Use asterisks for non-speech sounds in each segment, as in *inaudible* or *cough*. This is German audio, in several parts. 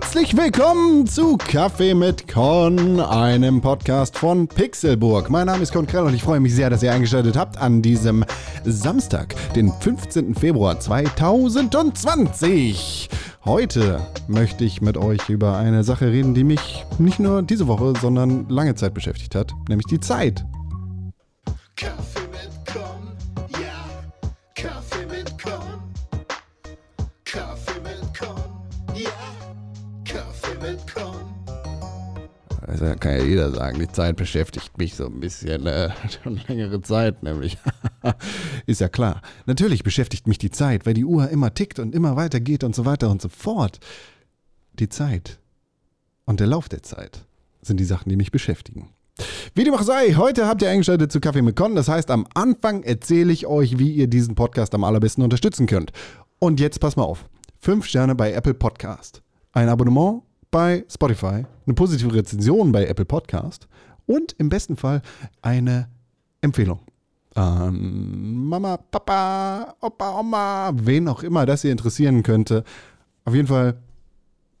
Herzlich willkommen zu Kaffee mit Con, einem Podcast von Pixelburg. Mein Name ist Con Krell und ich freue mich sehr, dass ihr eingeschaltet habt an diesem Samstag, den 15. Februar 2020. Heute möchte ich mit euch über eine Sache reden, die mich nicht nur diese Woche, sondern lange Zeit beschäftigt hat, nämlich die Zeit. Kann ja jeder sagen, die Zeit beschäftigt mich so ein bisschen äh, *laughs* schon längere Zeit, nämlich. *laughs* Ist ja klar. Natürlich beschäftigt mich die Zeit, weil die Uhr immer tickt und immer weiter geht und so weiter und so fort. Die Zeit und der Lauf der Zeit sind die Sachen, die mich beschäftigen. Wie dem auch sei, heute habt ihr eingeschaltet zu Kaffee mit Con. Das heißt, am Anfang erzähle ich euch, wie ihr diesen Podcast am allerbesten unterstützen könnt. Und jetzt pass mal auf. Fünf Sterne bei Apple Podcast. Ein Abonnement bei Spotify. Eine positive Rezension bei Apple Podcast. Und im besten Fall eine Empfehlung. An Mama, Papa, Opa, Oma, wen auch immer das ihr interessieren könnte. Auf jeden Fall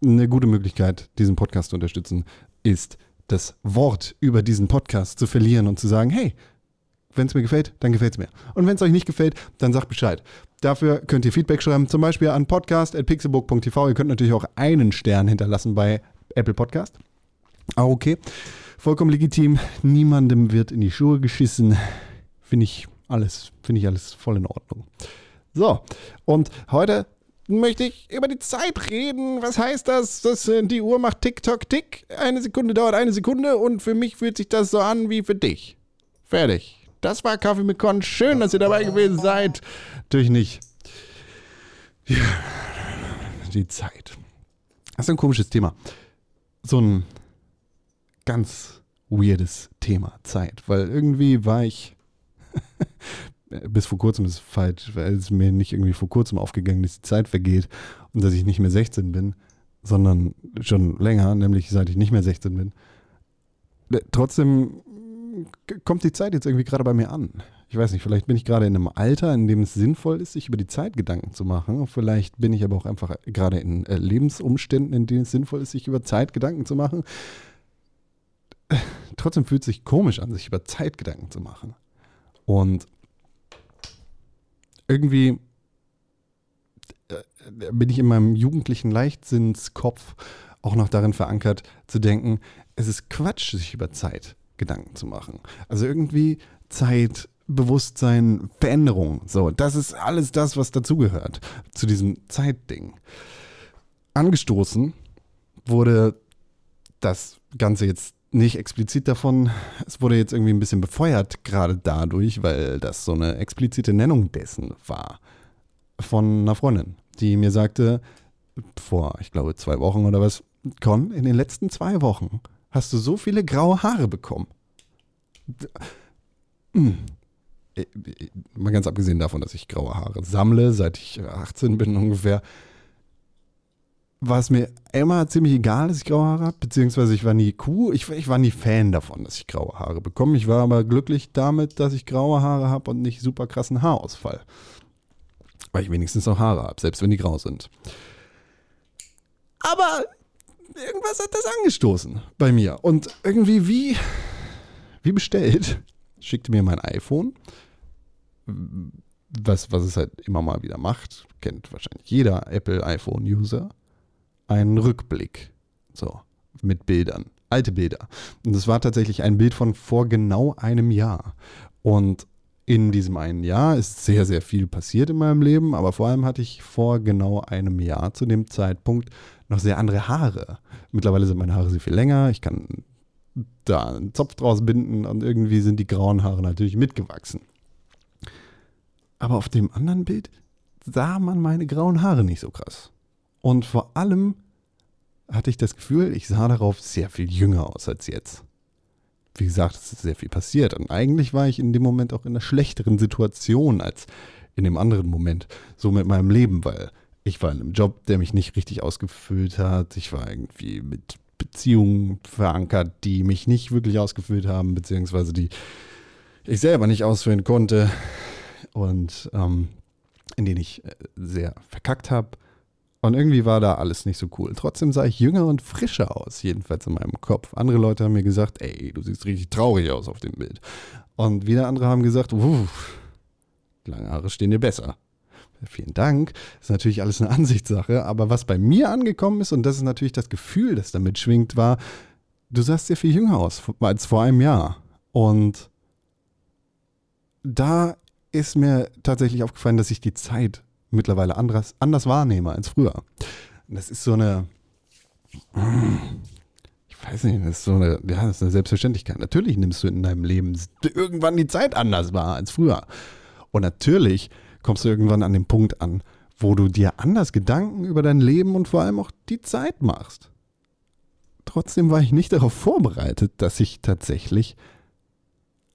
eine gute Möglichkeit, diesen Podcast zu unterstützen, ist das Wort über diesen Podcast zu verlieren und zu sagen, hey, wenn es mir gefällt, dann gefällt es mir. Und wenn es euch nicht gefällt, dann sagt Bescheid. Dafür könnt ihr Feedback schreiben, zum Beispiel an podcast.pixelbook.tv. Ihr könnt natürlich auch einen Stern hinterlassen bei Apple Podcast. Auch okay. Vollkommen legitim. Niemandem wird in die Schuhe geschissen. Finde ich alles, finde ich alles voll in Ordnung. So, und heute möchte ich über die Zeit reden. Was heißt das? das äh, die Uhr macht Tick-Tock-Tick. Eine Sekunde dauert eine Sekunde und für mich fühlt sich das so an wie für dich. Fertig. Das war Kaffee mit Con. Schön, dass ihr dabei gewesen seid. Natürlich nicht. Ja, die Zeit. Das ist ein komisches Thema. So ein ganz weirdes Thema, Zeit. Weil irgendwie war ich *laughs* bis vor kurzem ist es falsch, weil es mir nicht irgendwie vor kurzem aufgegangen ist, die Zeit vergeht und dass ich nicht mehr 16 bin, sondern schon länger, nämlich seit ich nicht mehr 16 bin. Äh, Trotzdem kommt die Zeit jetzt irgendwie gerade bei mir an. Ich weiß nicht, vielleicht bin ich gerade in einem Alter, in dem es sinnvoll ist, sich über die Zeit Gedanken zu machen. Vielleicht bin ich aber auch einfach gerade in äh, Lebensumständen, in denen es sinnvoll ist, sich über Zeit Gedanken zu machen. Äh, *laughs* Trotzdem fühlt es sich komisch an, sich über Zeit Gedanken zu machen. Und irgendwie äh, bin ich in meinem jugendlichen Leichtsinnskopf auch noch darin verankert, zu denken, es ist Quatsch, sich über Zeit Gedanken zu machen. Also irgendwie Zeit, Bewusstsein, Veränderung. So, das ist alles das, was dazugehört zu diesem Zeitding. Angestoßen wurde das Ganze jetzt nicht explizit davon. Es wurde jetzt irgendwie ein bisschen befeuert, gerade dadurch, weil das so eine explizite Nennung dessen war. Von einer Freundin, die mir sagte, vor, ich glaube, zwei Wochen oder was, Con, in den letzten zwei Wochen hast du so viele graue Haare bekommen. Hm. Äh, äh, Mal ganz abgesehen davon, dass ich graue Haare sammle, seit ich 18 bin ungefähr, war es mir immer ziemlich egal, dass ich graue Haare habe, beziehungsweise ich war nie cool, ich, ich war nie Fan davon, dass ich graue Haare bekomme. Ich war aber glücklich damit, dass ich graue Haare habe und nicht super krassen Haarausfall. Weil ich wenigstens noch Haare habe, selbst wenn die grau sind. Aber irgendwas hat das angestoßen bei mir. Und irgendwie wie, wie bestellt, schickte mir mein iPhone, was, was es halt immer mal wieder macht, kennt wahrscheinlich jeder Apple iPhone-User, einen Rückblick. So, mit Bildern. Alte Bilder. Und es war tatsächlich ein Bild von vor genau einem Jahr. Und in diesem einen Jahr ist sehr, sehr viel passiert in meinem Leben, aber vor allem hatte ich vor genau einem Jahr zu dem Zeitpunkt noch sehr andere Haare. Mittlerweile sind meine Haare sehr viel länger. Ich kann da einen Zopf draus binden und irgendwie sind die grauen Haare natürlich mitgewachsen. Aber auf dem anderen Bild sah man meine grauen Haare nicht so krass. Und vor allem hatte ich das Gefühl, ich sah darauf sehr viel jünger aus als jetzt. Wie gesagt, es ist sehr viel passiert. Und eigentlich war ich in dem Moment auch in einer schlechteren Situation als in dem anderen Moment. So mit meinem Leben, weil ich war in einem Job, der mich nicht richtig ausgefüllt hat. Ich war irgendwie mit Beziehungen verankert, die mich nicht wirklich ausgefüllt haben, beziehungsweise die ich selber nicht ausfüllen konnte und ähm, in denen ich äh, sehr verkackt habe. Und irgendwie war da alles nicht so cool. Trotzdem sah ich jünger und frischer aus, jedenfalls in meinem Kopf. Andere Leute haben mir gesagt, ey, du siehst richtig traurig aus auf dem Bild. Und wieder andere haben gesagt, lange Haare stehen dir besser. Vielen Dank. Das ist natürlich alles eine *laughs* Ansichtssache. Aber was bei mir angekommen ist, und das ist natürlich das Gefühl, das damit schwingt, war, du sahst sehr viel jünger aus als vor einem Jahr. Und da ist mir tatsächlich aufgefallen, dass ich die Zeit mittlerweile anders, anders wahrnehme als früher. Das ist so eine, ich weiß nicht, das ist so eine, ja, das ist eine Selbstverständlichkeit. Natürlich nimmst du in deinem Leben irgendwann die Zeit anders wahr als früher. Und natürlich kommst du irgendwann an den Punkt an, wo du dir anders Gedanken über dein Leben und vor allem auch die Zeit machst. Trotzdem war ich nicht darauf vorbereitet, dass ich tatsächlich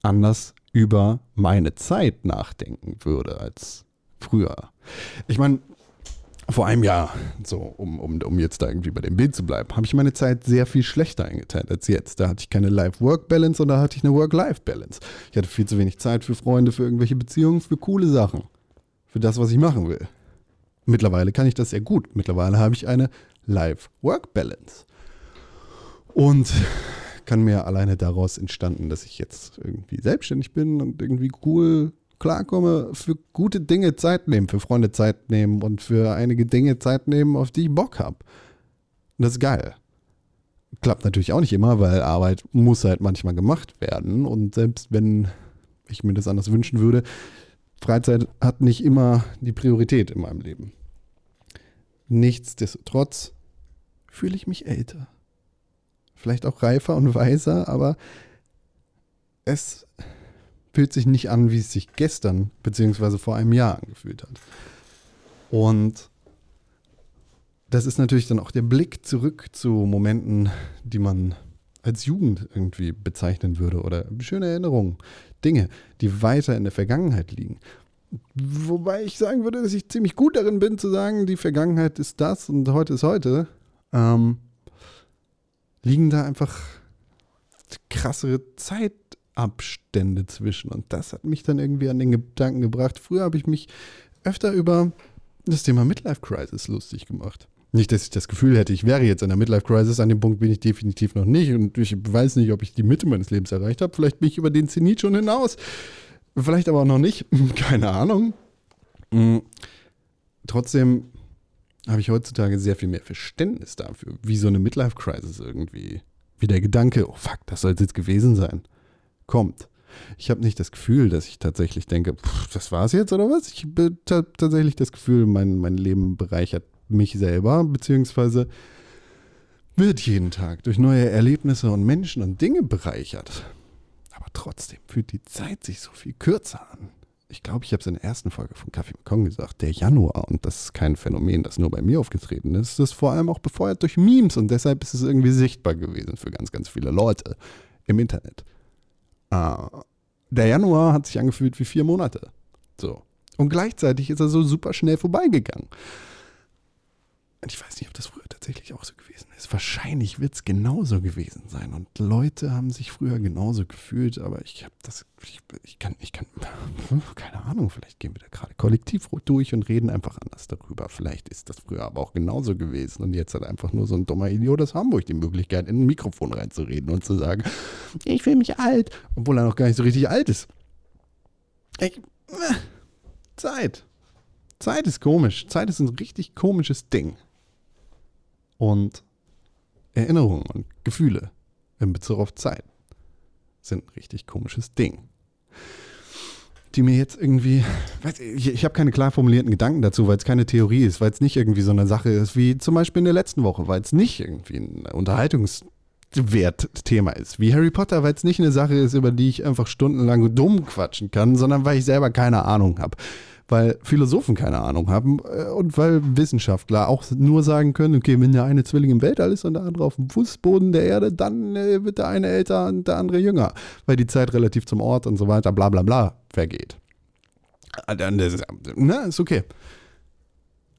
anders über meine Zeit nachdenken würde als früher. Ich meine, vor einem Jahr, so um, um, um jetzt da irgendwie bei dem Bild zu bleiben, habe ich meine Zeit sehr viel schlechter eingeteilt als jetzt. Da hatte ich keine Life-Work-Balance und da hatte ich eine Work-Life-Balance. Ich hatte viel zu wenig Zeit für Freunde, für irgendwelche Beziehungen, für coole Sachen. Für das, was ich machen will. Mittlerweile kann ich das sehr gut. Mittlerweile habe ich eine Life-Work-Balance. Und kann mir alleine daraus entstanden, dass ich jetzt irgendwie selbstständig bin und irgendwie cool klarkomme, für gute Dinge Zeit nehmen, für Freunde Zeit nehmen und für einige Dinge Zeit nehmen, auf die ich Bock habe. Das ist geil. Klappt natürlich auch nicht immer, weil Arbeit muss halt manchmal gemacht werden. Und selbst wenn ich mir das anders wünschen würde, Freizeit hat nicht immer die Priorität in meinem Leben. Nichtsdestotrotz fühle ich mich älter. Vielleicht auch reifer und weiser, aber es fühlt sich nicht an, wie es sich gestern bzw. vor einem Jahr angefühlt hat. Und das ist natürlich dann auch der Blick zurück zu Momenten, die man als Jugend irgendwie bezeichnen würde oder schöne Erinnerungen, Dinge, die weiter in der Vergangenheit liegen. Wobei ich sagen würde, dass ich ziemlich gut darin bin zu sagen, die Vergangenheit ist das und heute ist heute. Ähm, liegen da einfach krassere Zeit Abstände zwischen. Und das hat mich dann irgendwie an den Gedanken gebracht. Früher habe ich mich öfter über das Thema Midlife Crisis lustig gemacht. Nicht, dass ich das Gefühl hätte, ich wäre jetzt in der Midlife Crisis. An dem Punkt bin ich definitiv noch nicht. Und ich weiß nicht, ob ich die Mitte meines Lebens erreicht habe. Vielleicht bin ich über den Zenit schon hinaus. Vielleicht aber auch noch nicht. *laughs* Keine Ahnung. Mhm. Trotzdem habe ich heutzutage sehr viel mehr Verständnis dafür, wie so eine Midlife Crisis irgendwie, wie der Gedanke, oh fuck, das soll es jetzt gewesen sein kommt. Ich habe nicht das Gefühl, dass ich tatsächlich denke, pff, das war's jetzt oder was? Ich habe tatsächlich das Gefühl, mein, mein Leben bereichert mich selber, beziehungsweise wird jeden Tag durch neue Erlebnisse und Menschen und Dinge bereichert. Aber trotzdem fühlt die Zeit sich so viel kürzer an. Ich glaube, ich habe es in der ersten Folge von Kaffee Kong gesagt, der Januar, und das ist kein Phänomen, das nur bei mir aufgetreten ist, ist vor allem auch befeuert durch Memes und deshalb ist es irgendwie sichtbar gewesen für ganz, ganz viele Leute im Internet. Ah, der Januar hat sich angefühlt wie vier Monate. So. Und gleichzeitig ist er so super schnell vorbeigegangen. Ich weiß nicht, ob das früher tatsächlich auch so gewesen ist. Wahrscheinlich wird es genauso gewesen sein. Und Leute haben sich früher genauso gefühlt, aber ich habe das, ich, ich, kann, ich kann, *laughs* keine Ahnung, vielleicht gehen wir da gerade kollektiv durch und reden einfach anders darüber. Vielleicht ist das früher aber auch genauso gewesen. Und jetzt hat einfach nur so ein dummer Idiot aus Hamburg die Möglichkeit, in ein Mikrofon reinzureden und zu sagen, ich fühle mich alt, obwohl er noch gar nicht so richtig alt ist. Ich, äh, Zeit. Zeit ist komisch. Zeit ist ein richtig komisches Ding und Erinnerungen und Gefühle in Bezug auf Zeit sind ein richtig komisches Ding. Die mir jetzt irgendwie, ich, ich habe keine klar formulierten Gedanken dazu, weil es keine Theorie ist, weil es nicht irgendwie so eine Sache ist wie zum Beispiel in der letzten Woche, weil es nicht irgendwie ein Unterhaltungswertthema ist, wie Harry Potter, weil es nicht eine Sache ist, über die ich einfach stundenlang dumm quatschen kann, sondern weil ich selber keine Ahnung habe weil Philosophen keine Ahnung haben äh, und weil Wissenschaftler auch nur sagen können, okay, wenn der eine Zwilling im Weltall ist und der andere auf dem Fußboden der Erde, dann äh, wird der eine älter und der andere jünger, weil die Zeit relativ zum Ort und so weiter, bla bla bla, vergeht. Ah, dann ist, ne, ist okay.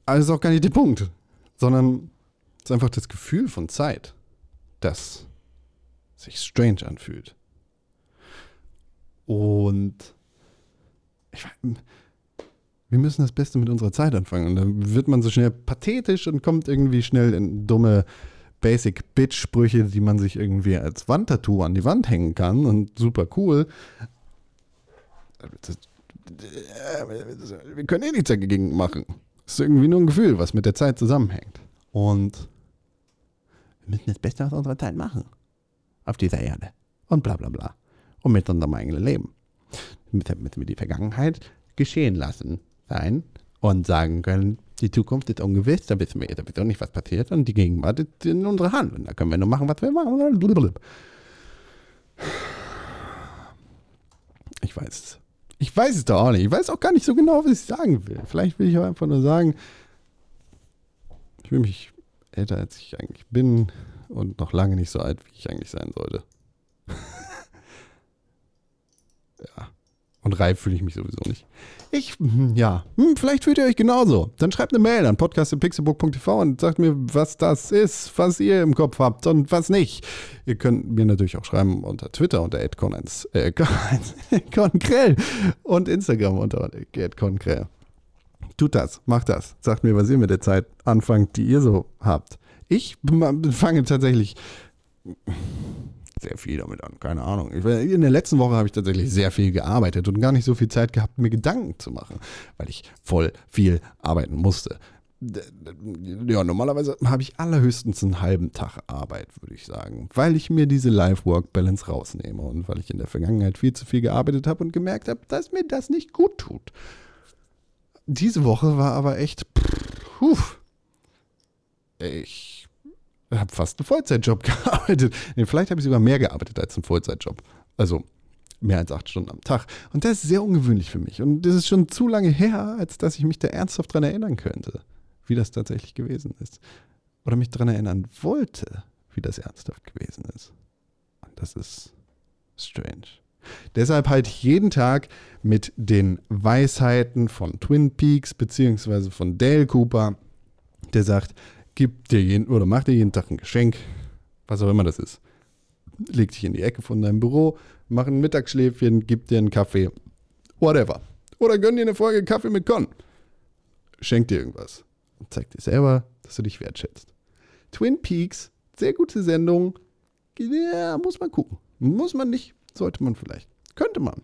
Aber das ist auch gar nicht der Punkt, sondern es ist einfach das Gefühl von Zeit, das sich strange anfühlt. Und ich, Wir müssen das Beste mit unserer Zeit anfangen. Und dann wird man so schnell pathetisch und kommt irgendwie schnell in dumme Basic-Bitch-Sprüche, die man sich irgendwie als Wandtattoo an die Wand hängen kann und super cool. Wir können eh nichts dagegen machen. Das ist irgendwie nur ein Gefühl, was mit der Zeit zusammenhängt. Und wir müssen das Beste aus unserer Zeit machen. Auf dieser Erde. Und bla bla bla. Und mit unserem eigenen Leben. Damit wir die Vergangenheit geschehen lassen sein und sagen können, die Zukunft ist ungewiss, da wissen wir sowieso nicht, was passiert und die Gegenwart ist in unserer Hand und da können wir nur machen, was wir machen. Ich weiß es. Ich weiß es doch auch nicht. Ich weiß auch gar nicht so genau, was ich sagen will. Vielleicht will ich auch einfach nur sagen, ich will mich älter, als ich eigentlich bin und noch lange nicht so alt, wie ich eigentlich sein sollte. *laughs* ja. Und reif fühle ich mich sowieso nicht. Ich, hm, ja, hm, vielleicht fühlt ihr euch genauso. Dann schreibt eine Mail an podcast.pixelbook.tv und sagt mir, was das ist, was ihr im Kopf habt und was nicht. Ihr könnt mir natürlich auch schreiben unter Twitter unter @con1 äh, *laughs* und Instagram unter @konkrell. Tut das, macht das. Sagt mir, was ihr mit der Zeit anfangt, die ihr so habt. Ich fange tatsächlich sehr viel damit an. Keine Ahnung. in der letzten Woche habe ich tatsächlich sehr viel gearbeitet und gar nicht so viel Zeit gehabt, mir Gedanken zu machen, weil ich voll viel arbeiten musste. Ja, normalerweise habe ich allerhöchstens einen halben Tag Arbeit, würde ich sagen, weil ich mir diese Life-Work-Balance rausnehme und weil ich in der Vergangenheit viel zu viel gearbeitet habe und gemerkt habe, dass mir das nicht gut tut. Diese Woche war aber echt, pff, ich habe fast einen Vollzeitjob *laughs* gearbeitet. Nee, vielleicht habe ich sogar mehr gearbeitet als einen Vollzeitjob. Also mehr als acht Stunden am Tag. Und das ist sehr ungewöhnlich für mich. Und das ist schon zu lange her, als dass ich mich da ernsthaft dran erinnern könnte, wie das tatsächlich gewesen ist. Oder mich dran erinnern wollte, wie das ernsthaft gewesen ist. Und das ist strange. Deshalb halt jeden Tag mit den Weisheiten von Twin Peaks beziehungsweise von Dale Cooper, der sagt, gib dir jeden oder mach dir jeden Tag ein Geschenk, was auch immer das ist. Leg dich in die Ecke von deinem Büro, mach ein Mittagsschläfchen, gib dir einen Kaffee, whatever. Oder gönn dir eine Folge Kaffee mit Con. Schenk dir irgendwas und zeig dir selber, dass du dich wertschätzt. Twin Peaks, sehr gute Sendung. Ja, muss man gucken. Muss man nicht, sollte man vielleicht. Könnte man.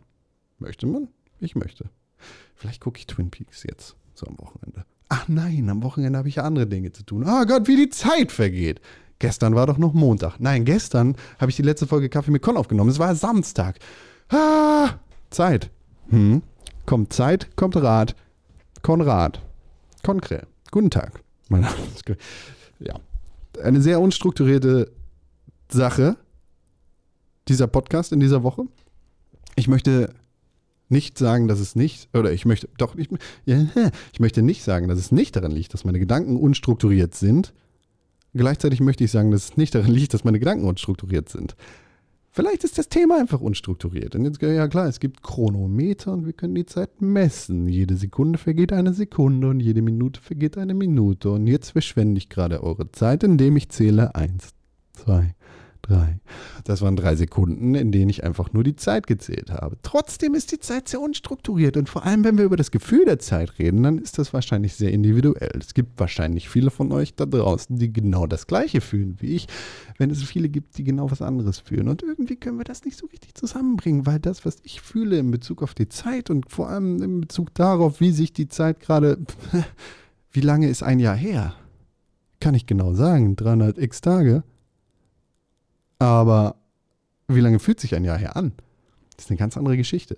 Möchte man? Ich möchte. Vielleicht gucke ich Twin Peaks jetzt, so am Wochenende. Ach nein, am Wochenende habe ich ja andere Dinge zu tun. Oh Gott, wie die Zeit vergeht. Gestern war doch noch Montag. Nein, gestern habe ich die letzte Folge Kaffee mit Con aufgenommen. Es war Samstag. Ah, Zeit. Hm. Kommt Zeit, kommt Rat. Konrad. Konkret. Guten Tag. Mein Name ist ja. Eine sehr unstrukturierte Sache, dieser Podcast in dieser Woche. Ich möchte nicht sagen, dass es nicht, oder ich möchte, doch, ich, ich möchte nicht sagen, dass es nicht daran liegt, dass meine Gedanken unstrukturiert sind. Gleichzeitig möchte ich sagen, dass es nicht daran liegt, dass meine Gedanken unstrukturiert sind. Vielleicht ist das Thema einfach unstrukturiert. Und jetzt, ja klar, es gibt Chronometer und wir können die Zeit messen. Jede Sekunde vergeht eine Sekunde und jede Minute vergeht eine Minute. Und jetzt verschwende ich gerade eure Zeit, indem ich zähle eins, zwei, drei. Das waren drei Sekunden, in denen ich einfach nur die Zeit gezählt habe. Trotzdem ist die Zeit sehr unstrukturiert und vor allem, wenn wir über das Gefühl der Zeit reden, dann ist das wahrscheinlich sehr individuell. Es gibt wahrscheinlich viele von euch da draußen, die genau das Gleiche fühlen wie ich, wenn es viele gibt, die genau was anderes fühlen. Und irgendwie können wir das nicht so richtig zusammenbringen, weil das, was ich fühle in Bezug auf die Zeit und vor allem in Bezug darauf, wie sich die Zeit gerade, *laughs* wie lange ist ein Jahr her? Kann ich genau sagen, 300 x Tage aber wie lange fühlt sich ein Jahr her an? Das ist eine ganz andere Geschichte.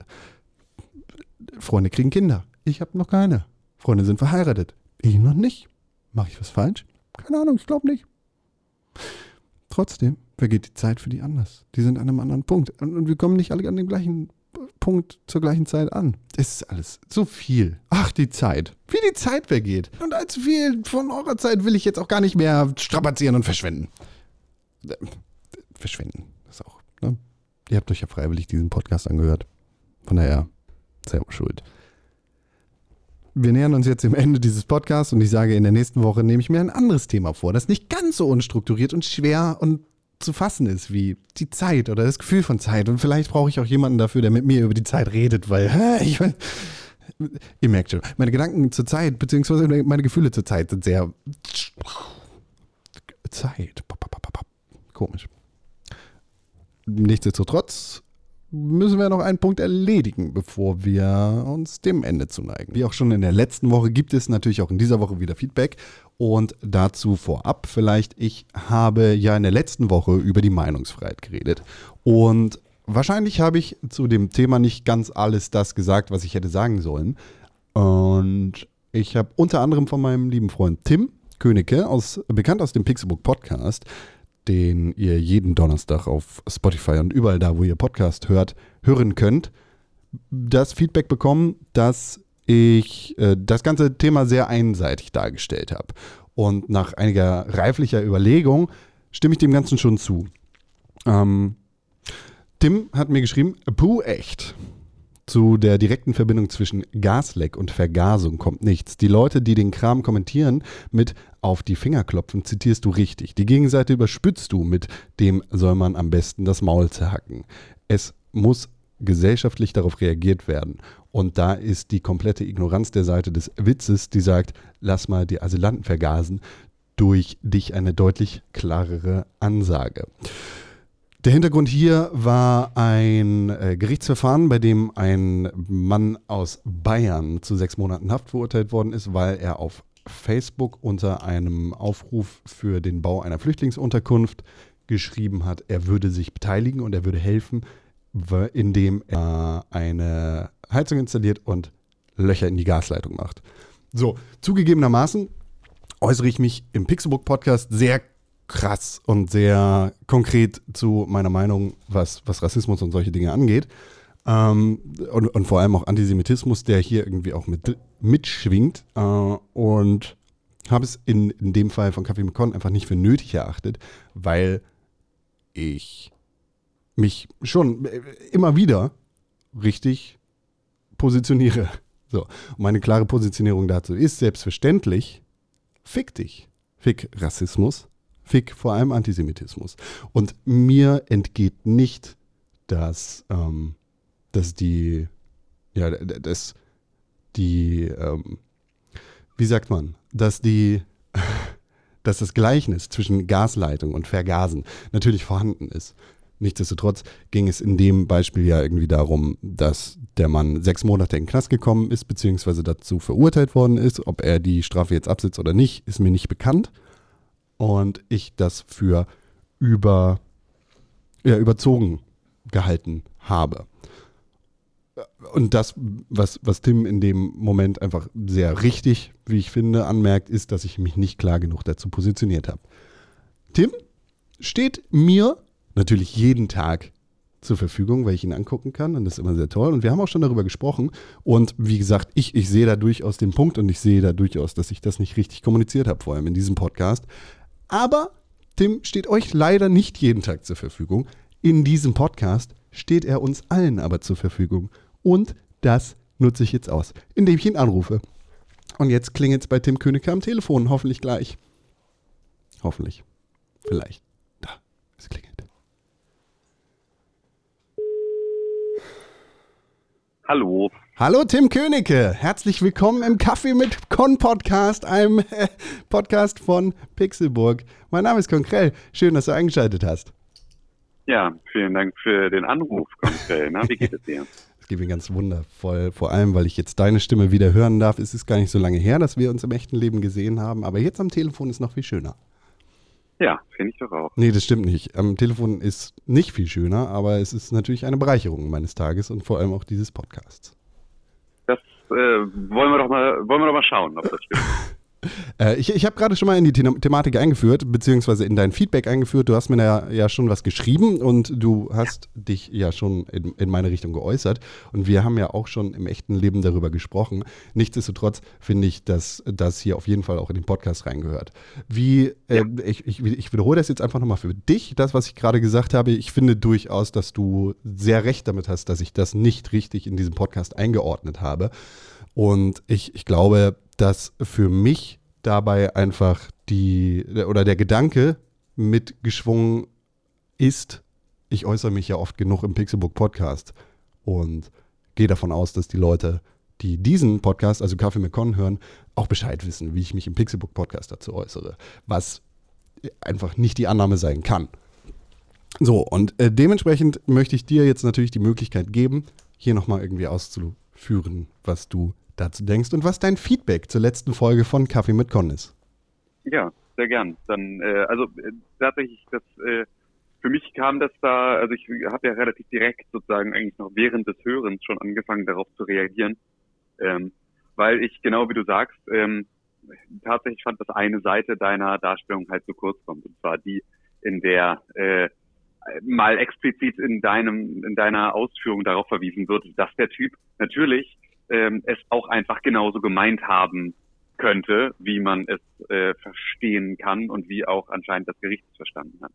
Freunde kriegen Kinder. Ich habe noch keine. Freunde sind verheiratet. Ich noch nicht. Mache ich was falsch? Keine Ahnung, ich glaube nicht. Trotzdem vergeht die Zeit für die anders. Die sind an einem anderen Punkt. Und wir kommen nicht alle an dem gleichen Punkt zur gleichen Zeit an. Es ist alles so viel. Ach, die Zeit. Wie die Zeit vergeht. Und als viel von eurer Zeit will ich jetzt auch gar nicht mehr strapazieren und verschwenden verschwenden. Das auch, ne? Ihr habt euch ja freiwillig diesen Podcast angehört. Von daher, selber schuld. Wir nähern uns jetzt dem Ende dieses Podcasts und ich sage, in der nächsten Woche nehme ich mir ein anderes Thema vor, das nicht ganz so unstrukturiert und schwer und zu fassen ist wie die Zeit oder das Gefühl von Zeit. Und vielleicht brauche ich auch jemanden dafür, der mit mir über die Zeit redet, weil *laughs* ich, ihr merkt schon, meine Gedanken zur Zeit, beziehungsweise meine Gefühle zur Zeit sind sehr Zeit. Komisch. Nichtsdestotrotz müssen wir noch einen Punkt erledigen, bevor wir uns dem Ende zuneigen. Wie auch schon in der letzten Woche gibt es natürlich auch in dieser Woche wieder Feedback. Und dazu vorab vielleicht, ich habe ja in der letzten Woche über die Meinungsfreiheit geredet. Und wahrscheinlich habe ich zu dem Thema nicht ganz alles das gesagt, was ich hätte sagen sollen. Und ich habe unter anderem von meinem lieben Freund Tim Königke, aus, bekannt aus dem Pixelbook Podcast, den ihr jeden Donnerstag auf Spotify und überall da, wo ihr Podcast hört, hören könnt, das Feedback bekommen, dass ich äh, das ganze Thema sehr einseitig dargestellt habe. Und nach einiger reiflicher Überlegung stimme ich dem Ganzen schon zu. Ähm, Tim hat mir geschrieben, puh, echt. Zu der direkten Verbindung zwischen Gasleck und Vergasung kommt nichts. Die Leute, die den Kram kommentieren mit auf die Finger klopfen, zitierst du richtig. Die Gegenseite überspitzt du mit dem soll man am besten das Maul zerhacken. Es muss gesellschaftlich darauf reagiert werden. Und da ist die komplette Ignoranz der Seite des Witzes, die sagt, lass mal die Asylanten vergasen, durch dich eine deutlich klarere Ansage. Der Hintergrund hier war ein äh, Gerichtsverfahren, bei dem ein Mann aus Bayern zu sechs Monaten Haft verurteilt worden ist, weil er auf Facebook unter einem Aufruf für den Bau einer Flüchtlingsunterkunft geschrieben hat, er würde sich beteiligen und er würde helfen, indem er eine Heizung installiert und Löcher in die Gasleitung macht. So, zugegebenermaßen äußere ich mich im Pixelbook Podcast sehr krass und sehr konkret zu meiner Meinung, was, was Rassismus und solche Dinge angeht. Ähm, und, und, vor allem auch Antisemitismus, der hier irgendwie auch mit, mitschwingt. Äh, und habe es in, in dem Fall von Kaffee McCon einfach nicht für nötig erachtet, weil ich mich schon immer wieder richtig positioniere. *laughs* So, meine klare Positionierung dazu ist selbstverständlich, fick dich. Fick Rassismus, Fick vor allem Antisemitismus. Und mir entgeht nicht, dass, ähm, dass die, ja, dass die, ähm, wie sagt man, dass die, *laughs* dass das Gleichnis zwischen Gasleitung und Vergasen natürlich vorhanden ist. Nichtsdestotrotz ging es in dem Beispiel ja irgendwie darum, dass der Mann sechs Monate in den Knast gekommen ist, beziehungsweise dazu verurteilt worden ist. Ob er die Strafe jetzt absitzt oder nicht, ist mir nicht bekannt und ich das für über, ja, überzogen gehalten habe. Und das, was, was Tim in dem Moment einfach sehr richtig, wie ich finde, anmerkt, ist, dass ich mich nicht klar genug dazu positioniert habe. Tim steht mir natürlich jeden Tag zur Verfügung, weil ich ihn angucken kann und das ist immer sehr toll. Und wir haben auch schon darüber gesprochen. Und wie gesagt, ich, ich sehe da durchaus den Punkt und ich sehe da durchaus, dass ich das nicht richtig kommuniziert habe, vor allem in diesem Podcast. Aber Tim steht euch leider nicht jeden Tag zur Verfügung. In diesem Podcast steht er uns allen aber zur Verfügung. Und das nutze ich jetzt aus, indem ich ihn anrufe. Und jetzt klingelt es bei Tim Königke am Telefon, hoffentlich gleich. Hoffentlich. Vielleicht. Da, es klingelt. Hallo. Hallo Tim Königke, herzlich willkommen im Kaffee mit Con Podcast, einem *laughs* Podcast von Pixelburg. Mein Name ist Konkrell, schön, dass du eingeschaltet hast. Ja, vielen Dank für den Anruf, Konkrell. Na, wie geht es dir? *laughs* Es geht mir ganz wundervoll, vor allem, weil ich jetzt deine Stimme wieder hören darf. Es ist gar nicht so lange her, dass wir uns im echten Leben gesehen haben, aber jetzt am Telefon ist noch viel schöner. Ja, finde ich doch auch. Nee, das stimmt nicht. Am Telefon ist nicht viel schöner, aber es ist natürlich eine Bereicherung meines Tages und vor allem auch dieses Podcasts äh, wollen wir doch mal, wollen wir doch mal schauen, ob das stimmt. *laughs* Äh, ich ich habe gerade schon mal in die The Thematik eingeführt, beziehungsweise in dein Feedback eingeführt. Du hast mir ja, ja schon was geschrieben und du hast ja. dich ja schon in, in, meine Richtung geäußert. Und wir haben ja auch schon im echten Leben darüber gesprochen. Nichtsdestotrotz finde ich, dass das hier auf jeden Fall auch in den Podcast reingehört. Wie, äh, ja. ich, ich, ich wiederhole das jetzt einfach nochmal für dich, das, was ich gerade gesagt habe. Ich finde durchaus, dass du sehr recht damit hast, dass ich das nicht richtig in diesem Podcast eingeordnet habe. Und ich, ich glaube, dass für mich dabei einfach die oder der Gedanke mitgeschwungen ist, ich äußere mich ja oft genug im Pixelbook Podcast und gehe davon aus, dass die Leute die diesen Podcast, also Kaffee mit Con hören, auch Bescheid wissen, wie ich mich im Pixelbook Podcast dazu äußere. Was einfach nicht die Annahme sein kann. So, und äh, dementsprechend möchte ich dir jetzt natürlich die Möglichkeit geben, hier nochmal irgendwie auszuführen, was du dazu denkst und was dein Feedback zur letzten Folge von Kaffee mit Con ist. Ja, sehr gern. Dann, äh, also äh, tatsächlich, das äh, für mich kam das da, also ich habe ja relativ direkt sozusagen eigentlich noch während des Hörens schon angefangen, darauf zu reagieren, ähm, weil ich genau wie du sagst, ähm, tatsächlich fand, dass eine Seite deiner Darstellung halt zu kurz kommt, und zwar die, in der äh, mal explizit in deinem in deiner Ausführung darauf verwiesen wird, dass der Typ natürlich ähm, es auch einfach genauso gemeint haben könnte, wie man es äh, verstehen kann und wie auch anscheinend das Gericht es verstanden hat.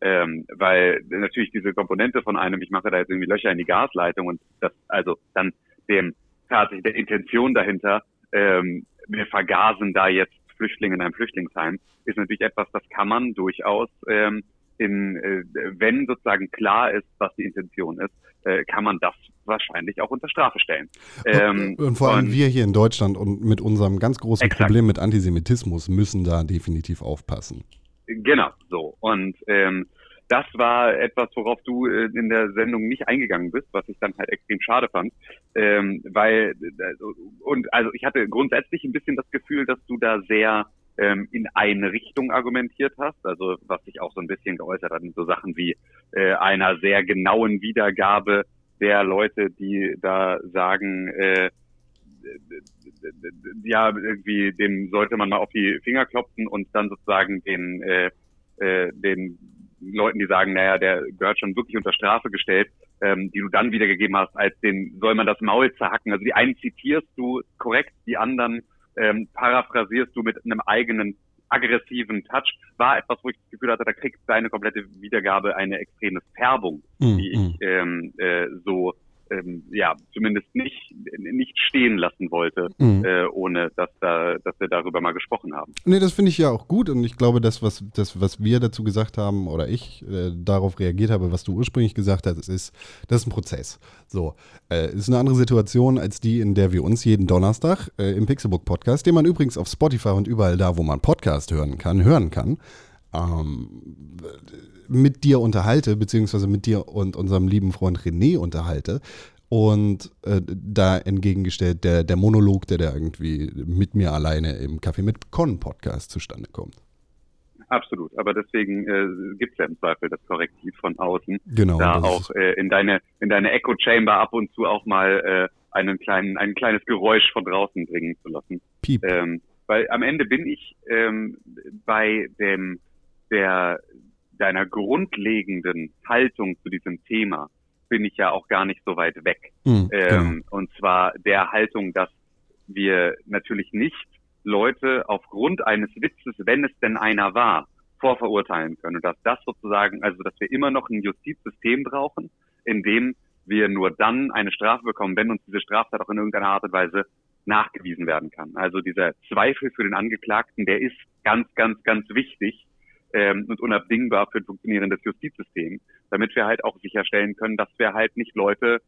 Ähm, weil natürlich diese Komponente von einem, ich mache da jetzt irgendwie Löcher in die Gasleitung und das also dann dem tatsächlich der Intention dahinter, ähm, wir vergasen da jetzt Flüchtlinge in einem Flüchtlingsheim, ist natürlich etwas, das kann man durchaus ähm, in, äh, wenn sozusagen klar ist, was die Intention ist, äh, kann man das wahrscheinlich auch unter Strafe stellen. Ähm, und, und vor allem und, wir hier in Deutschland und mit unserem ganz großen exakt. Problem mit Antisemitismus müssen da definitiv aufpassen. Genau, so. Und ähm, das war etwas, worauf du äh, in der Sendung nicht eingegangen bist, was ich dann halt extrem schade fand, ähm, weil äh, und also ich hatte grundsätzlich ein bisschen das Gefühl, dass du da sehr ähm, in eine Richtung argumentiert hast, also was sich auch so ein bisschen geäußert hat in so Sachen wie äh, einer sehr genauen Wiedergabe der Leute, die da sagen, äh, ja, irgendwie, dem sollte man mal auf die Finger klopfen und dann sozusagen den, äh, äh, den Leuten, die sagen, naja, der gehört schon wirklich unter Strafe gestellt, ähm, die du dann wiedergegeben hast, als den soll man das Maul zerhacken. Also die einen zitierst du korrekt, die anderen ähm, paraphrasierst du mit einem eigenen aggressiven Touch, war etwas, wo ich das Gefühl hatte, da kriegt deine komplette Wiedergabe eine extreme Färbung, mm, die ich mm. ähm, äh, so ähm, ja zumindest nicht nicht stehen lassen wollte, mhm. äh, ohne dass da dass wir darüber mal gesprochen haben. Nee, das finde ich ja auch gut und ich glaube, das was das was wir dazu gesagt haben oder ich äh, darauf reagiert habe, was du ursprünglich gesagt hast, ist das ist ein Prozess. So, äh, ist eine andere Situation als die, in der wir uns jeden Donnerstag äh, im Pixelbook Podcast, den man übrigens auf Spotify und überall da, wo man Podcast hören kann, hören kann. Ähm, mit dir unterhalte, beziehungsweise mit dir und unserem lieben Freund René unterhalte. Und äh, da entgegengestellt der, der Monolog, der da irgendwie mit mir alleine im Café mit Con Podcast zustande kommt. Absolut, aber deswegen äh, gibt es ja im Zweifel das Korrektiv von außen, genau, da auch äh, in deine in deine Echo Chamber ab und zu auch mal äh, einen kleinen ein kleines Geräusch von draußen bringen zu lassen. Piep. Ähm, weil am Ende bin ich ähm, bei dem der deiner grundlegenden Haltung zu diesem Thema bin ich ja auch gar nicht so weit weg. Mhm, ähm, genau. Und zwar der Haltung, dass wir natürlich nicht Leute aufgrund eines Witzes, wenn es denn einer war, vorverurteilen können. Und dass das sozusagen, also dass wir immer noch ein Justizsystem brauchen, in dem wir nur dann eine Strafe bekommen, wenn uns diese Straftat auch in irgendeiner Art und Weise nachgewiesen werden kann. Also dieser Zweifel für den Angeklagten, der ist ganz, ganz, ganz wichtig, ähm, und unabdingbar für ein funktionierendes Justizsystem, damit wir halt auch sicherstellen können, dass wir halt nicht Leute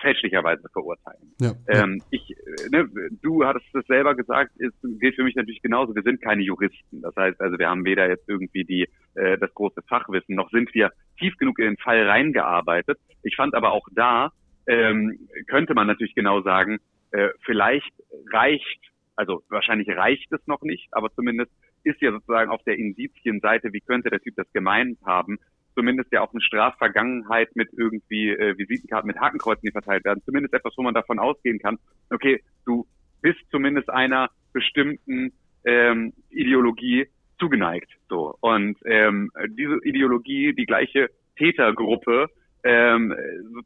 fälschlicherweise verurteilen. Ja, ähm. Ich, äh, ne, du hattest es selber gesagt, es gilt für mich natürlich genauso. Wir sind keine Juristen. Das heißt, also wir haben weder jetzt irgendwie die äh, das große Fachwissen, noch sind wir tief genug in den Fall reingearbeitet. Ich fand aber auch da ähm, könnte man natürlich genau sagen, äh, vielleicht reicht, also wahrscheinlich reicht es noch nicht, aber zumindest ist ja sozusagen auf der Indizienseite, wie könnte der Typ das gemeint haben, zumindest ja auch eine Strafvergangenheit mit irgendwie äh, Visitenkarten mit Hakenkreuzen, die verteilt werden. Zumindest etwas, wo man davon ausgehen kann, okay, du bist zumindest einer bestimmten ähm, Ideologie zugeneigt. So. Und ähm, diese Ideologie, die gleiche Tätergruppe, ähm,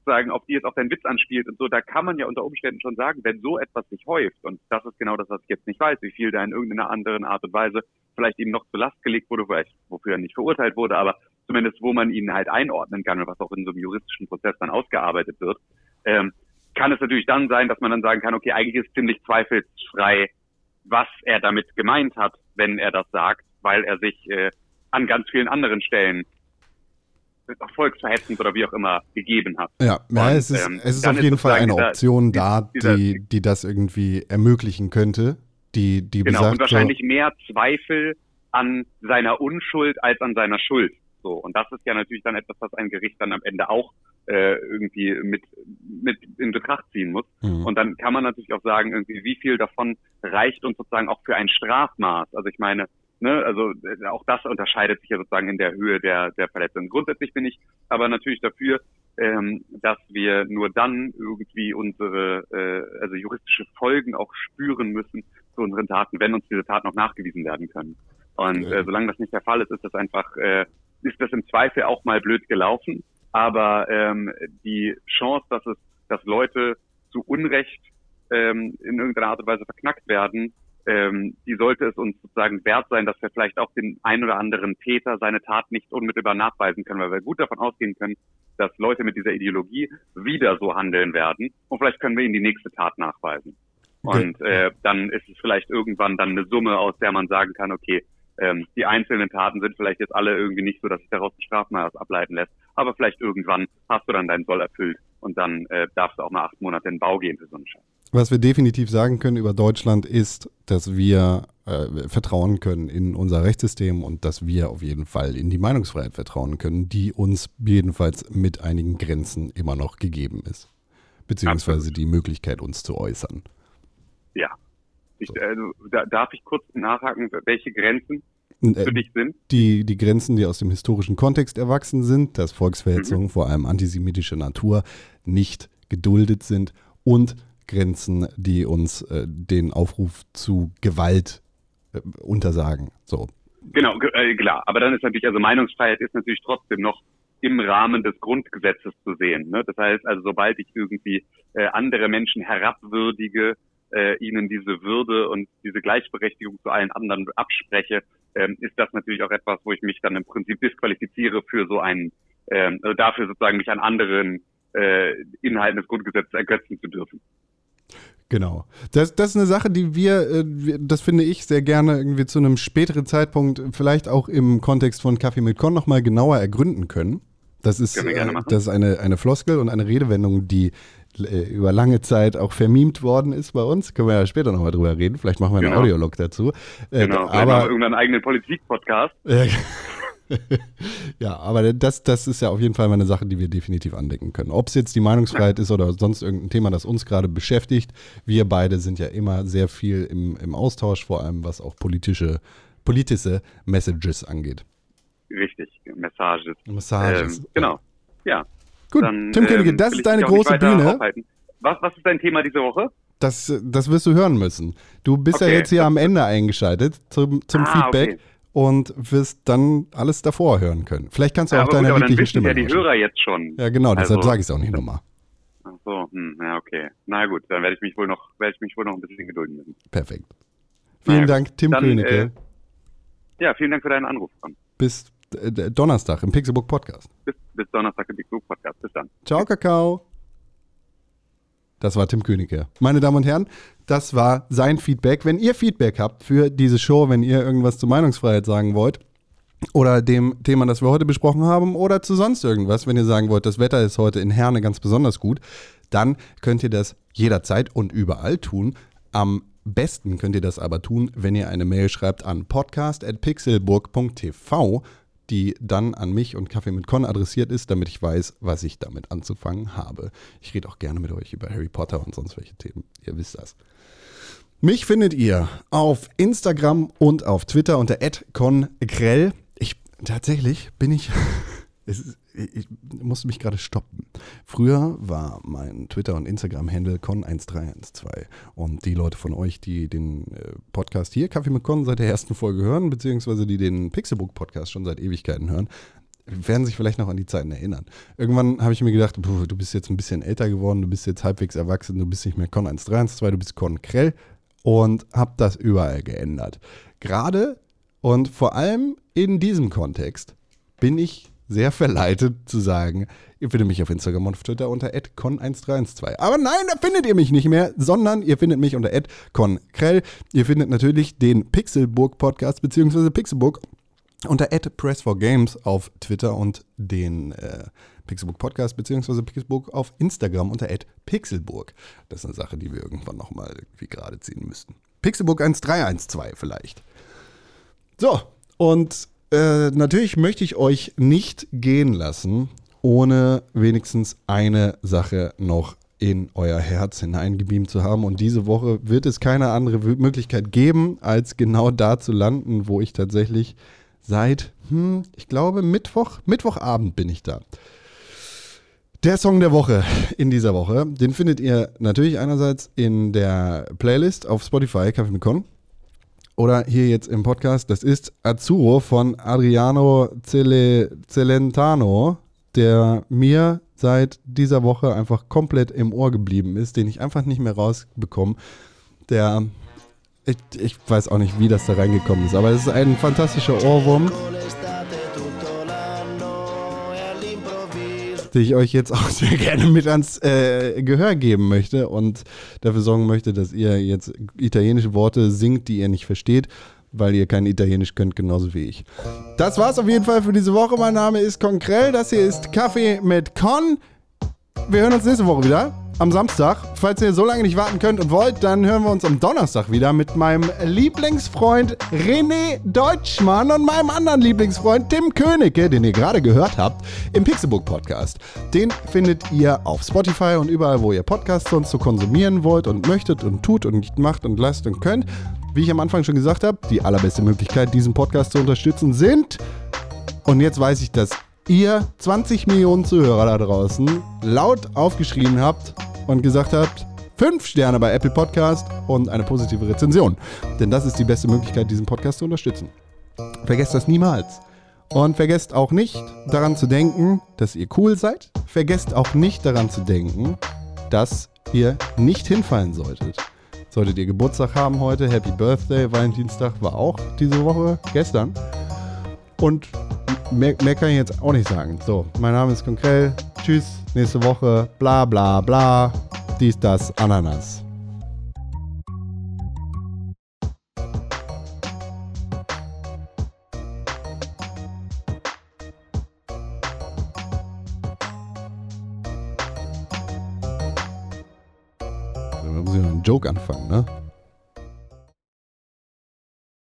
sozusagen, auf die jetzt auch dein Witz anspielt und so, da kann man ja unter Umständen schon sagen, wenn so etwas sich häuft, und das ist genau das, was ich jetzt nicht weiß, wie viel da in irgendeiner anderen Art und Weise vielleicht ihm noch zur Last gelegt wurde, vielleicht wofür er nicht verurteilt wurde, aber zumindest wo man ihn halt einordnen kann und was auch in so einem juristischen Prozess dann ausgearbeitet wird, ähm, kann es natürlich dann sein, dass man dann sagen kann, okay, eigentlich ist ziemlich zweifelsfrei, was er damit gemeint hat, wenn er das sagt, weil er sich äh, an ganz vielen anderen Stellen volksverhetzend oder wie auch immer gegeben hat. Ja, ja Und, es ist, ähm, es ist auf jeden Fall sozusagen eine dieser- Option da, dieser- die, die das irgendwie ermöglichen könnte. Die, die Genau, besagt, und wahrscheinlich mehr Zweifel an seiner Unschuld als an seiner Schuld. So, und das ist ja natürlich dann etwas, was ein Gericht dann am Ende auch äh, irgendwie mit, mit in Betracht ziehen muss. mhm. Und dann kann man natürlich auch sagen, irgendwie, wie viel davon reicht uns sozusagen auch für ein Strafmaß. Also ich meine, ne, also äh, auch das unterscheidet sich ja sozusagen in der Höhe der, der Verletzung. Grundsätzlich bin ich aber natürlich dafür, ähm, dass wir nur dann irgendwie unsere, äh, also juristische Folgen auch spüren müssen zu unseren Taten, wenn uns diese Taten auch nachgewiesen werden können. Und äh, solange das nicht der Fall ist, ist das einfach, äh, ist das im Zweifel auch mal blöd gelaufen. Aber ähm, die Chance, dass es, dass Leute zu Unrecht ähm, in irgendeiner Art und Weise verknackt werden, ähm, die sollte es uns sozusagen wert sein, dass wir vielleicht auch den ein oder anderen Täter seine Tat nicht unmittelbar nachweisen können, weil wir gut davon ausgehen können, dass Leute mit dieser Ideologie wieder so handeln werden und vielleicht können wir ihnen die nächste Tat nachweisen. Und äh, dann ist es vielleicht irgendwann dann eine Summe, aus der man sagen kann, okay, ähm, die einzelnen Taten sind vielleicht jetzt alle irgendwie nicht so, dass sich daraus ein Strafmaß ableiten lässt, aber vielleicht irgendwann hast du dann deinen Soll erfüllt und dann äh, darfst du auch mal acht Monate in den Bau gehen für so einen Scheiß. Was wir definitiv sagen können über Deutschland ist, dass wir äh, vertrauen können in unser Rechtssystem und dass wir auf jeden Fall in die Meinungsfreiheit vertrauen können, die uns jedenfalls mit einigen Grenzen immer noch gegeben ist. Beziehungsweise die Möglichkeit, uns zu äußern. Ja. Ich, also, da, darf ich kurz nachhaken, welche Grenzen äh, für dich sind? die, die Grenzen, die aus dem historischen Kontext erwachsen sind, dass Volksverhetzungen, vor allem antisemitischer Natur, nicht geduldet sind und Grenzen, die uns äh, den Aufruf zu Gewalt äh, untersagen. So. Genau, ge- äh, klar. Aber dann ist natürlich, also Meinungsfreiheit ist natürlich trotzdem noch im Rahmen des Grundgesetzes zu sehen. Ne? Das heißt, also sobald ich irgendwie äh, andere Menschen herabwürdige, äh, ihnen diese Würde und diese Gleichberechtigung zu allen anderen abspreche, ähm, ist das natürlich auch etwas, wo ich mich dann im Prinzip disqualifiziere für so einen, ähm, also dafür sozusagen mich an anderen äh, Inhalten des Grundgesetzes ergötzen zu dürfen. Genau. Das, das ist eine Sache, die wir, äh, wir, das finde ich sehr gerne irgendwie zu einem späteren Zeitpunkt, vielleicht auch im Kontext von Kaffee mit Con nochmal genauer ergründen können. Das ist, äh, das ist eine, eine Floskel und eine Redewendung, die äh, über lange Zeit auch vermimt worden ist bei uns. Können wir ja später nochmal drüber reden. Vielleicht machen wir einen Genau. Audiolog dazu. Genau. Wir aber, irgendwann einen eigenen Politik-Podcast. *laughs* ja, aber das, das ist ja auf jeden Fall mal eine Sache, die wir definitiv andecken können. Ob es jetzt die Meinungsfreiheit ist oder sonst irgendein Thema, das uns gerade beschäftigt. Wir beide sind ja immer sehr viel im, im Austausch, vor allem was auch politische, politische Messages angeht. Richtig, Messages. Massages. Ähm, genau. Ja. Gut, Dann, Tim Königke, ähm, das ist deine große Bühne. Was, was ist dein Thema diese Woche? Das, das wirst du hören müssen. Du bist ja Okay. jetzt hier am Ende eingeschaltet zum, zum Ah, Feedback okay. Und wirst dann alles davor hören können. Vielleicht kannst du Ja, auch aber gut, wissen Stimme ja die. Hörer jetzt schon. Ja, genau, deshalb Also- sage ich es auch nicht nochmal. *laughs* Ach so, hm, ja, okay. Na gut, dann werde ich mich wohl noch, werde ich mich wohl noch ein bisschen gedulden müssen. Perfekt. Vielen Naja, Dank, Tim dann, Königke. äh, Ja, vielen Dank für deinen Anruf. Bis äh, Donnerstag im Pixelbook Podcast. Bis, bis Donnerstag im Blue Podcast. Bis dann. Ciao, Kakao. Das war Tim Königke. Meine Damen und Herren, das war sein Feedback. Wenn ihr Feedback habt für diese Show, wenn ihr irgendwas zur Meinungsfreiheit sagen wollt oder dem Thema, das wir heute besprochen haben oder zu sonst irgendwas, wenn ihr sagen wollt, das Wetter ist heute in Herne ganz besonders gut, dann könnt ihr das jederzeit und überall tun. Am besten könnt ihr das aber tun, wenn ihr eine Mail schreibt an podcast.pixelburg.tv, die dann an mich und Kaffee mit Con adressiert ist, damit ich weiß, was ich damit anzufangen habe. Ich rede auch gerne mit euch über Harry Potter und sonst welche Themen. Ihr wisst das. Mich findet ihr auf Instagram und auf Twitter unter @congrell. Ich tatsächlich bin ich *laughs* ist, ich musste mich gerade stoppen. Früher war mein Twitter- und Instagram-Handle con1312. Und die Leute von euch, die den äh, Podcast hier, Kaffee mit Con, seit der ersten Folge hören, beziehungsweise die den Pixelbook-Podcast schon seit Ewigkeiten hören, werden sich vielleicht noch an die Zeiten erinnern. Irgendwann habe ich mir gedacht, du bist jetzt ein bisschen älter geworden, du bist jetzt halbwegs erwachsen, du bist nicht mehr Con 1312, du bist Con Krell und habe das überall geändert. Gerade und vor allem in diesem Kontext bin ich sehr verleitet zu sagen, ihr findet mich auf Instagram und auf Twitter unter con1312. Aber nein, da findet ihr mich nicht mehr, sondern ihr findet mich unter conkrell. Ihr findet natürlich den Pixelburg Podcast beziehungsweise Pixelburg unter press4games auf Twitter und den äh, Pixelbook Podcast beziehungsweise Pixelbook auf Instagram unter pixelburg. Das ist eine Sache, die wir irgendwann nochmal irgendwie gerade ziehen müssten. Pixelbook 1312 vielleicht. So, und äh, natürlich möchte ich euch nicht gehen lassen, ohne wenigstens eine Sache noch in euer Herz hineingebeamt zu haben. Und diese Woche wird es keine andere Möglichkeit geben, als genau da zu landen, wo ich tatsächlich seit, hm, ich glaube, Mittwoch, Mittwochabend bin ich da. Der Song der Woche in dieser Woche, den findet ihr natürlich einerseits in der Playlist auf Spotify, Kaffee mit Con. Oder hier jetzt im Podcast. Das ist Azzurro von Adriano Cele, Celentano, der mir seit dieser Woche einfach komplett im Ohr geblieben ist, den ich einfach nicht mehr rausbekomme. Der, ich, ich weiß auch nicht, wie das da reingekommen ist, aber es ist ein fantastischer Ohrwurm. Die ich euch jetzt auch *laughs* sehr gerne mit ans äh, Gehör geben möchte und dafür sorgen möchte, dass ihr jetzt italienische Worte singt, die ihr nicht versteht, weil ihr kein Italienisch könnt, genauso wie ich. Das war's auf jeden Fall für diese Woche. Mein Name ist Konkrell. Das hier ist Kaffee mit Con. Wir hören uns nächste Woche wieder am Samstag. Falls ihr so lange nicht warten könnt und wollt, dann hören wir uns am Donnerstag wieder mit meinem Lieblingsfreund René Deutschmann und meinem anderen Lieblingsfreund Tim Königke, den ihr gerade gehört habt, im Pixelbook Podcast. Den findet ihr auf Spotify und überall, wo ihr Podcasts sonst so konsumieren wollt und möchtet und tut und macht und lasst und könnt. Wie ich am Anfang schon gesagt habe, die allerbeste Möglichkeit, diesen Podcast zu unterstützen, sind, und jetzt weiß ich, dass ihr 20 Millionen Zuhörer da draußen laut aufgeschrien habt und gesagt habt, 5 Sterne bei Apple Podcast und eine positive Rezension. Denn das ist die beste Möglichkeit, diesen Podcast zu unterstützen. Vergesst das niemals. Und vergesst auch nicht daran zu denken, dass ihr cool seid. Vergesst auch nicht daran zu denken, dass ihr nicht hinfallen solltet. Solltet ihr Geburtstag haben heute, Happy Birthday, Valentinstag war auch diese Woche, gestern. Und mehr, mehr kann ich jetzt auch nicht sagen. So, mein Name ist Konkrell. Tschüss, nächste Woche. Bla bla bla. Dies, das, Ananas. Da muss ich noch einen Joke anfangen, ne?